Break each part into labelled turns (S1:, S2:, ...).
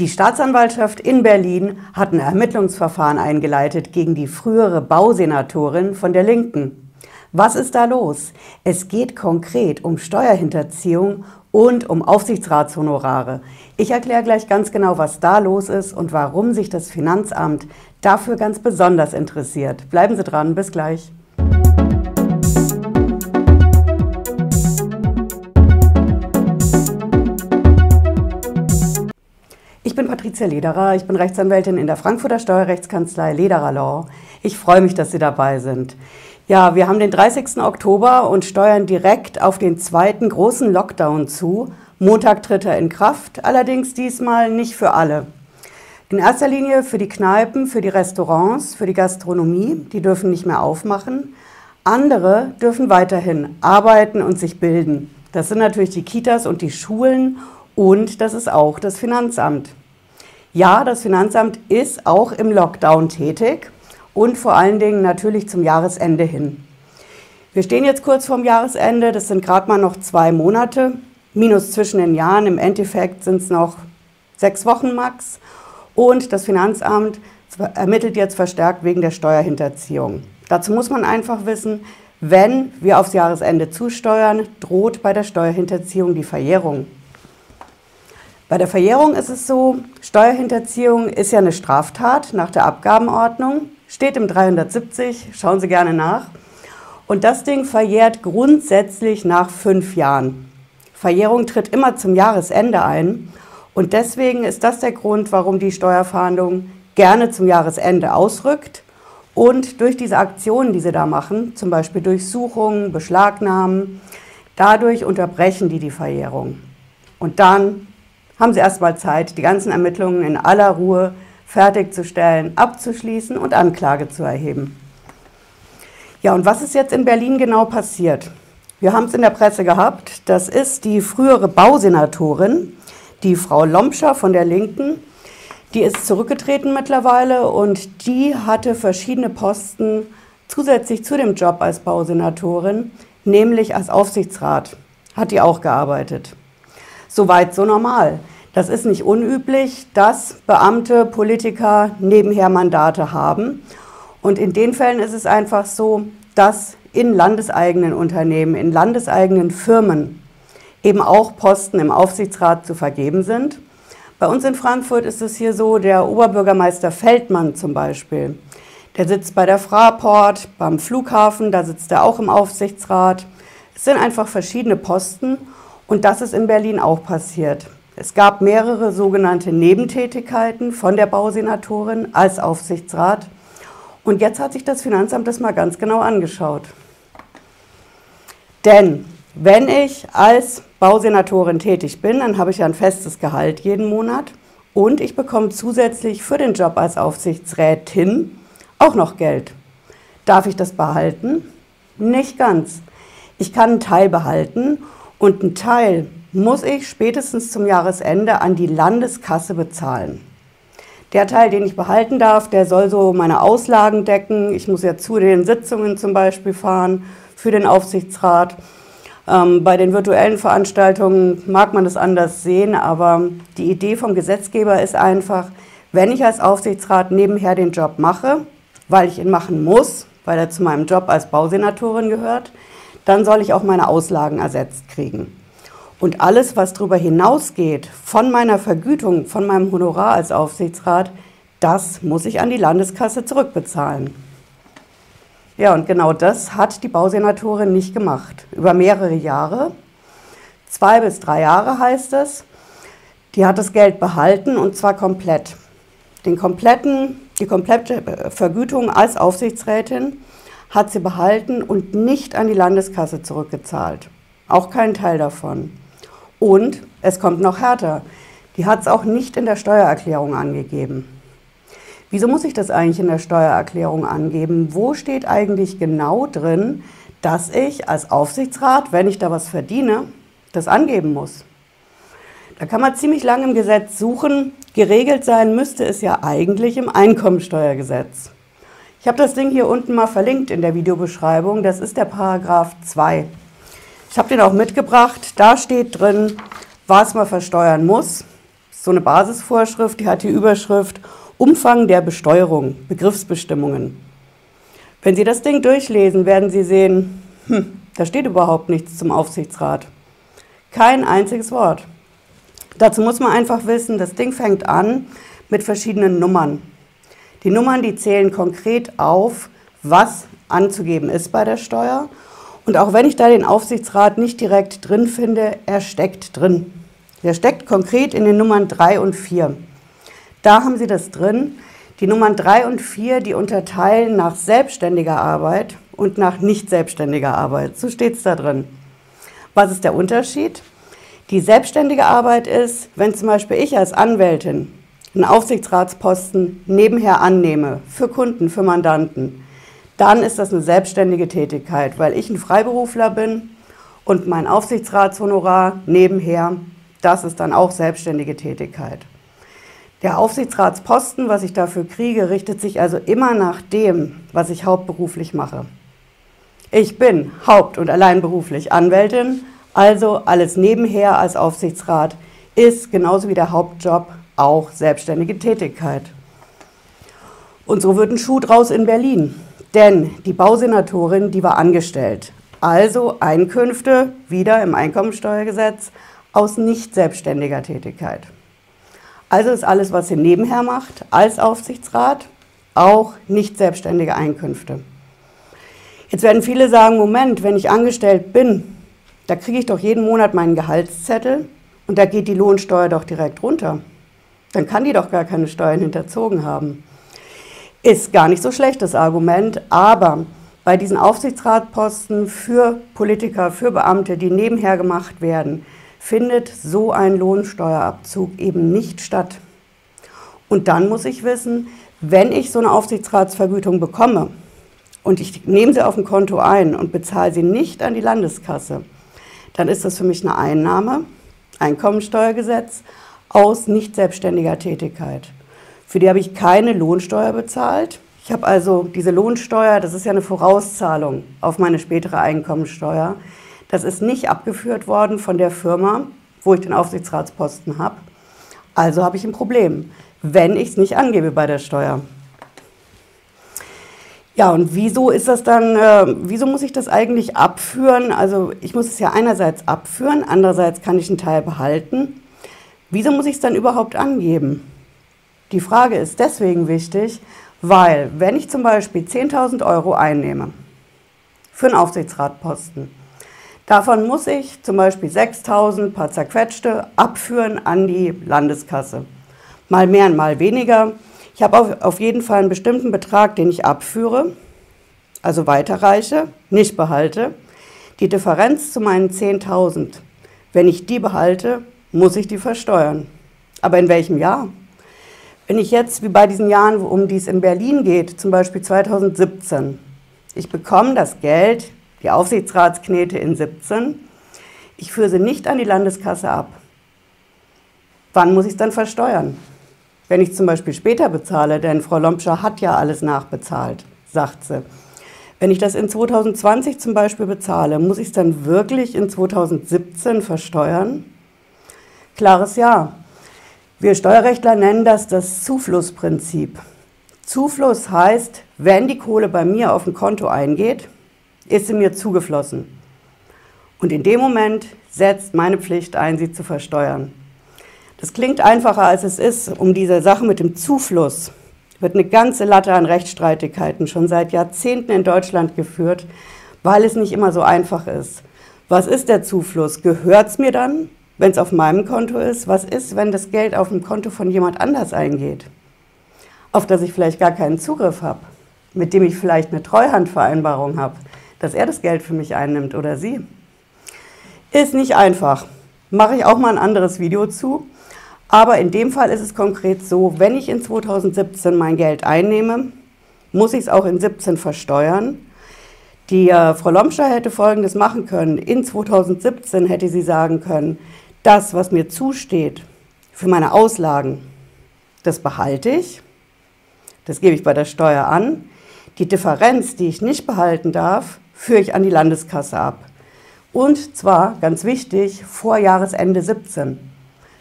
S1: Die Staatsanwaltschaft in Berlin hat ein Ermittlungsverfahren eingeleitet gegen die frühere Bausenatorin von der Linken. Was ist da los? Es geht konkret um Steuerhinterziehung und um Aufsichtsratshonorare. Ich erkläre gleich ganz genau, was da los ist und warum sich das Finanzamt dafür ganz besonders interessiert. Bleiben Sie dran, bis gleich. Patricia Lederer, ich bin Rechtsanwältin in der Frankfurter Steuerrechtskanzlei Lederer Law. Ich freue mich, dass Sie dabei sind. Ja, wir haben den 30. Oktober und steuern direkt auf den zweiten großen Lockdown zu. Montag tritt er in Kraft, allerdings diesmal nicht für alle. In erster Linie für die Kneipen, für die Restaurants, für die Gastronomie, die dürfen nicht mehr aufmachen. Andere dürfen weiterhin arbeiten und sich bilden. Das sind natürlich die Kitas und die Schulen und das ist auch das Finanzamt. Ja, das Finanzamt ist auch im Lockdown tätig und vor allen Dingen natürlich zum Jahresende hin. Wir stehen jetzt kurz vorm Jahresende, das sind gerade mal noch zwei Monate, minus zwischen den Jahren. Im Endeffekt sind es noch sechs Wochen max. Und das Finanzamt ermittelt jetzt verstärkt wegen der Steuerhinterziehung. Dazu muss man einfach wissen, wenn wir aufs Jahresende zusteuern, droht bei der Steuerhinterziehung die Verjährung. Bei der Verjährung ist es so, Steuerhinterziehung ist ja eine Straftat nach der Abgabenordnung, steht im 370, schauen Sie gerne nach. Und das Ding verjährt grundsätzlich nach fünf Jahren. Verjährung tritt immer zum Jahresende ein und deswegen ist das der Grund, warum die Steuerfahndung gerne zum Jahresende ausrückt und durch diese Aktionen, die sie da machen, zum Beispiel Durchsuchungen, Beschlagnahmen, dadurch unterbrechen die die Verjährung. Und dann haben Sie erstmal Zeit, die ganzen Ermittlungen in aller Ruhe fertigzustellen, abzuschließen und Anklage zu erheben. Ja, und was ist jetzt in Berlin genau passiert? Wir haben es in der Presse gehabt. Das ist die frühere Bausenatorin, die Frau Lompscher von der Linken. Die ist zurückgetreten mittlerweile und die hatte verschiedene Posten zusätzlich zu dem Job als Bausenatorin, nämlich als Aufsichtsrat hat die auch gearbeitet. Soweit so normal. Das ist nicht unüblich, dass Beamte, Politiker nebenher Mandate haben. Und in den Fällen ist es einfach so, dass in landeseigenen Unternehmen, in landeseigenen Firmen eben auch Posten im Aufsichtsrat zu vergeben sind. Bei uns in Frankfurt ist es hier so, der Oberbürgermeister Feldmann zum Beispiel, der sitzt bei der Fraport, beim Flughafen, da sitzt er auch im Aufsichtsrat. Es sind einfach verschiedene Posten und das ist in Berlin auch passiert. Es gab mehrere sogenannte Nebentätigkeiten von der Bausenatorin als Aufsichtsrat. Und jetzt hat sich das Finanzamt das mal ganz genau angeschaut. Denn wenn ich als Bausenatorin tätig bin, dann habe ich ja ein festes Gehalt jeden Monat und ich bekomme zusätzlich für den Job als Aufsichtsrätin auch noch Geld. Darf ich das behalten? Nicht ganz. Ich kann einen Teil behalten und einen Teil muss ich spätestens zum Jahresende an die Landeskasse bezahlen. Der Teil, den ich behalten darf, der soll so meine Auslagen decken. Ich muss ja zu den Sitzungen zum Beispiel fahren für den Aufsichtsrat. Ähm, bei den virtuellen Veranstaltungen mag man das anders sehen, aber die Idee vom Gesetzgeber ist einfach, wenn ich als Aufsichtsrat nebenher den Job mache, weil ich ihn machen muss, weil er zu meinem Job als Bausenatorin gehört, dann soll ich auch meine Auslagen ersetzt kriegen. Und alles, was darüber hinausgeht, von meiner Vergütung, von meinem Honorar als Aufsichtsrat, das muss ich an die Landeskasse zurückbezahlen. Ja, und genau das hat die Bausenatorin nicht gemacht. Über mehrere Jahre, zwei bis drei Jahre heißt es, die hat das Geld behalten und zwar komplett. Den kompletten, die komplette Vergütung als Aufsichtsrätin hat sie behalten und nicht an die Landeskasse zurückgezahlt. Auch keinen Teil davon. Und es kommt noch härter. Die hat es auch nicht in der Steuererklärung angegeben. Wieso muss ich das eigentlich in der Steuererklärung angeben? Wo steht eigentlich genau drin, dass ich als Aufsichtsrat, wenn ich da was verdiene, das angeben muss? Da kann man ziemlich lange im Gesetz suchen. Geregelt sein müsste es ja eigentlich im Einkommensteuergesetz. Ich habe das Ding hier unten mal verlinkt in der Videobeschreibung. Das ist der Paragraph 2. Ich habe den auch mitgebracht. Da steht drin, was man versteuern muss. so eine Basisvorschrift, die hat die Überschrift Umfang der Besteuerung, Begriffsbestimmungen. Wenn Sie das Ding durchlesen, werden Sie sehen, hm, da steht überhaupt nichts zum Aufsichtsrat. Kein einziges Wort. Dazu muss man einfach wissen, das Ding fängt an mit verschiedenen Nummern. Die Nummern, die zählen konkret auf, was anzugeben ist bei der Steuer. Und auch wenn ich da den Aufsichtsrat nicht direkt drin finde, er steckt drin. Der steckt konkret in den Nummern 3 und 4. Da haben Sie das drin. Die Nummern 3 und 4, die unterteilen nach selbstständiger Arbeit und nach nicht selbstständiger Arbeit. So steht es da drin. Was ist der Unterschied? Die selbstständige Arbeit ist, wenn zum Beispiel ich als Anwältin einen Aufsichtsratsposten nebenher annehme, für Kunden, für Mandanten, dann ist das eine selbstständige Tätigkeit, weil ich ein Freiberufler bin und mein Aufsichtsratshonorar nebenher, das ist dann auch selbstständige Tätigkeit. Der Aufsichtsratsposten, was ich dafür kriege, richtet sich also immer nach dem, was ich hauptberuflich mache. Ich bin haupt- und alleinberuflich Anwältin, also alles nebenher als Aufsichtsrat ist genauso wie der Hauptjob auch selbstständige Tätigkeit. Und so wird ein Schuh draus in Berlin. Denn die Bausenatorin, die war angestellt. Also Einkünfte wieder im Einkommensteuergesetz aus nicht selbstständiger Tätigkeit. Also ist alles, was sie nebenher macht, als Aufsichtsrat, auch nicht selbstständige Einkünfte. Jetzt werden viele sagen, Moment, wenn ich angestellt bin, da kriege ich doch jeden Monat meinen Gehaltszettel und da geht die Lohnsteuer doch direkt runter. Dann kann die doch gar keine Steuern hinterzogen haben. Ist gar nicht so schlecht das Argument, aber bei diesen Aufsichtsratposten für Politiker, für Beamte, die nebenher gemacht werden, findet so ein Lohnsteuerabzug eben nicht statt. Und dann muss ich wissen, wenn ich so eine Aufsichtsratsvergütung bekomme und ich nehme sie auf dem Konto ein und bezahle sie nicht an die Landeskasse, dann ist das für mich eine Einnahme, Einkommensteuergesetz, aus nicht selbstständiger Tätigkeit. Für die habe ich keine Lohnsteuer bezahlt. Ich habe also diese Lohnsteuer, das ist ja eine Vorauszahlung auf meine spätere Einkommensteuer. Das ist nicht abgeführt worden von der Firma, wo ich den Aufsichtsratsposten habe. Also habe ich ein Problem, wenn ich es nicht angebe bei der Steuer. Ja, und wieso ist das dann, äh, wieso muss ich das eigentlich abführen? Also ich muss es ja einerseits abführen, andererseits kann ich einen Teil behalten. Wieso muss ich es dann überhaupt angeben? Die Frage ist deswegen wichtig, weil wenn ich zum Beispiel 10.000 Euro einnehme für einen Aufsichtsratposten, davon muss ich zum Beispiel 6.000 paar zerquetschte abführen an die Landeskasse. Mal mehr, mal weniger. Ich habe auf, auf jeden Fall einen bestimmten Betrag, den ich abführe, also weiterreiche, nicht behalte. Die Differenz zu meinen 10.000, wenn ich die behalte, muss ich die versteuern. Aber in welchem Jahr? Wenn ich jetzt, wie bei diesen Jahren, um die es in Berlin geht, zum Beispiel 2017, ich bekomme das Geld, die Aufsichtsratsknete in 17, ich führe sie nicht an die Landeskasse ab. Wann muss ich es dann versteuern? Wenn ich zum Beispiel später bezahle, denn Frau Lompscher hat ja alles nachbezahlt, sagt sie. Wenn ich das in 2020 zum Beispiel bezahle, muss ich es dann wirklich in 2017 versteuern? Klares Ja. Wir Steuerrechtler nennen das das Zuflussprinzip. Zufluss heißt, wenn die Kohle bei mir auf ein Konto eingeht, ist sie mir zugeflossen. Und in dem Moment setzt meine Pflicht ein, sie zu versteuern. Das klingt einfacher, als es ist. Um diese Sache mit dem Zufluss wird eine ganze Latte an Rechtsstreitigkeiten schon seit Jahrzehnten in Deutschland geführt, weil es nicht immer so einfach ist. Was ist der Zufluss? Gehört es mir dann, wenn es auf meinem Konto ist? Was ist, wenn das Geld auf dem Konto von jemand anders eingeht, auf das ich vielleicht gar keinen Zugriff habe, mit dem ich vielleicht eine Treuhandvereinbarung habe, dass er das Geld für mich einnimmt oder sie? Ist nicht einfach. Mache ich auch mal ein anderes Video zu. Aber in dem Fall ist es konkret so, wenn ich in 2017 mein Geld einnehme, muss ich es auch in 2017 versteuern. Die äh, Frau Lomscher hätte Folgendes machen können. In 2017 hätte sie sagen können, das, was mir zusteht für meine Auslagen, das behalte ich, das gebe ich bei der Steuer an. Die Differenz, die ich nicht behalten darf, führe ich an die Landeskasse ab. Und zwar, ganz wichtig, vor Jahresende 17.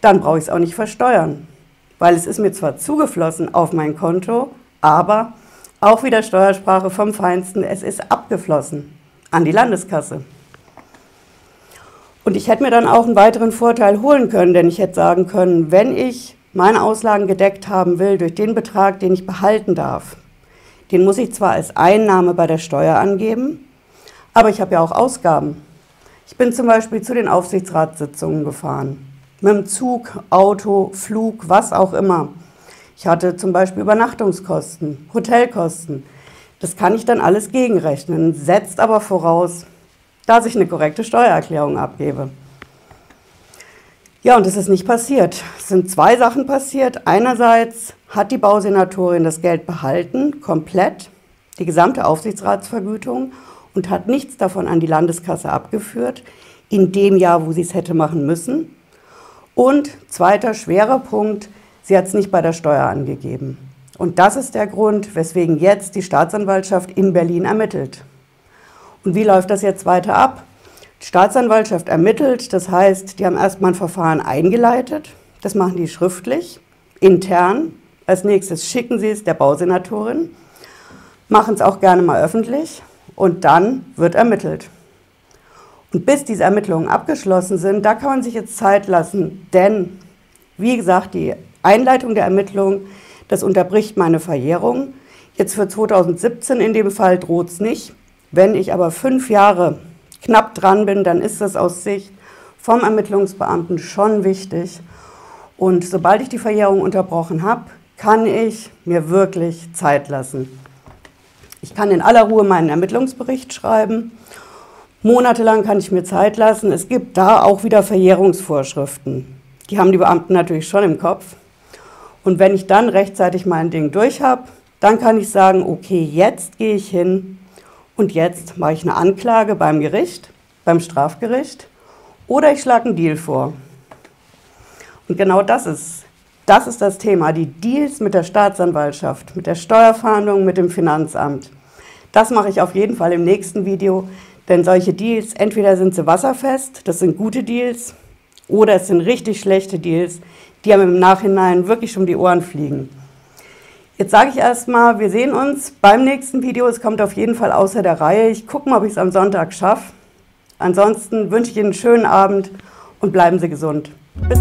S1: dann brauche ich es auch nicht versteuern. Weil es ist mir zwar zugeflossen auf mein Konto, aber auch wieder Steuersprache vom Feinsten, es ist abgeflossen an die Landeskasse. Und ich hätte mir dann auch einen weiteren Vorteil holen können, denn ich hätte sagen können, wenn ich meine Auslagen gedeckt haben will durch den Betrag, den ich behalten darf, den muss ich zwar als Einnahme bei der Steuer angeben, aber ich habe ja auch Ausgaben. Ich bin zum Beispiel zu den Aufsichtsratssitzungen gefahren. Mit dem Zug, Auto, Flug, was auch immer. Ich hatte zum Beispiel Übernachtungskosten, Hotelkosten. Das kann ich dann alles gegenrechnen, setzt aber voraus, dass ich eine korrekte Steuererklärung abgebe. Ja, und das ist nicht passiert. Es sind zwei Sachen passiert. Einerseits hat die Bausenatorin das Geld behalten, komplett, die gesamte Aufsichtsratsvergütung und hat nichts davon an die Landeskasse abgeführt, in dem Jahr, wo sie es hätte machen müssen. Und zweiter schwerer Punkt, sie hat es nicht bei der Steuer angegeben. Und das ist der Grund, weswegen jetzt die Staatsanwaltschaft in Berlin ermittelt. Und wie läuft das jetzt weiter ab? Die Staatsanwaltschaft ermittelt, das heißt, die haben erstmal ein Verfahren eingeleitet. Das machen die schriftlich, intern. Als nächstes schicken sie es der Bausenatorin, machen es auch gerne mal öffentlich und dann wird ermittelt. Und bis diese Ermittlungen abgeschlossen sind, da kann man sich jetzt Zeit lassen, denn, wie gesagt, die Einleitung der Ermittlungen, das unterbricht meine Verjährung. Jetzt für 2017 in dem Fall droht es nicht. Wenn ich aber fünf Jahre knapp dran bin, dann ist das aus Sicht vom Ermittlungsbeamten schon wichtig. Und sobald ich die Verjährung unterbrochen habe, kann ich mir wirklich Zeit lassen. Ich kann in aller Ruhe meinen Ermittlungsbericht schreiben. Monatelang kann ich mir Zeit lassen. Es gibt da auch wieder Verjährungsvorschriften. Die haben die Beamten natürlich schon im Kopf. Und wenn ich dann rechtzeitig mein Ding durch habe, dann kann ich sagen, okay, jetzt gehe ich hin und jetzt mache ich eine Anklage beim Gericht, beim Strafgericht oder ich schlage einen Deal vor. Und genau das ist, das ist das Thema, die Deals mit der Staatsanwaltschaft, mit der Steuerfahndung, mit dem Finanzamt. Das mache ich auf jeden Fall im nächsten Video, denn solche Deals, entweder sind sie wasserfest, das sind gute Deals, oder es sind richtig schlechte Deals, die einem im Nachhinein wirklich um die Ohren fliegen. Jetzt sage ich erstmal, wir sehen uns beim nächsten Video. Es kommt auf jeden Fall außer der Reihe. Ich gucke mal, ob ich es am Sonntag schaffe. Ansonsten wünsche ich Ihnen einen schönen Abend und bleiben Sie gesund. Bis.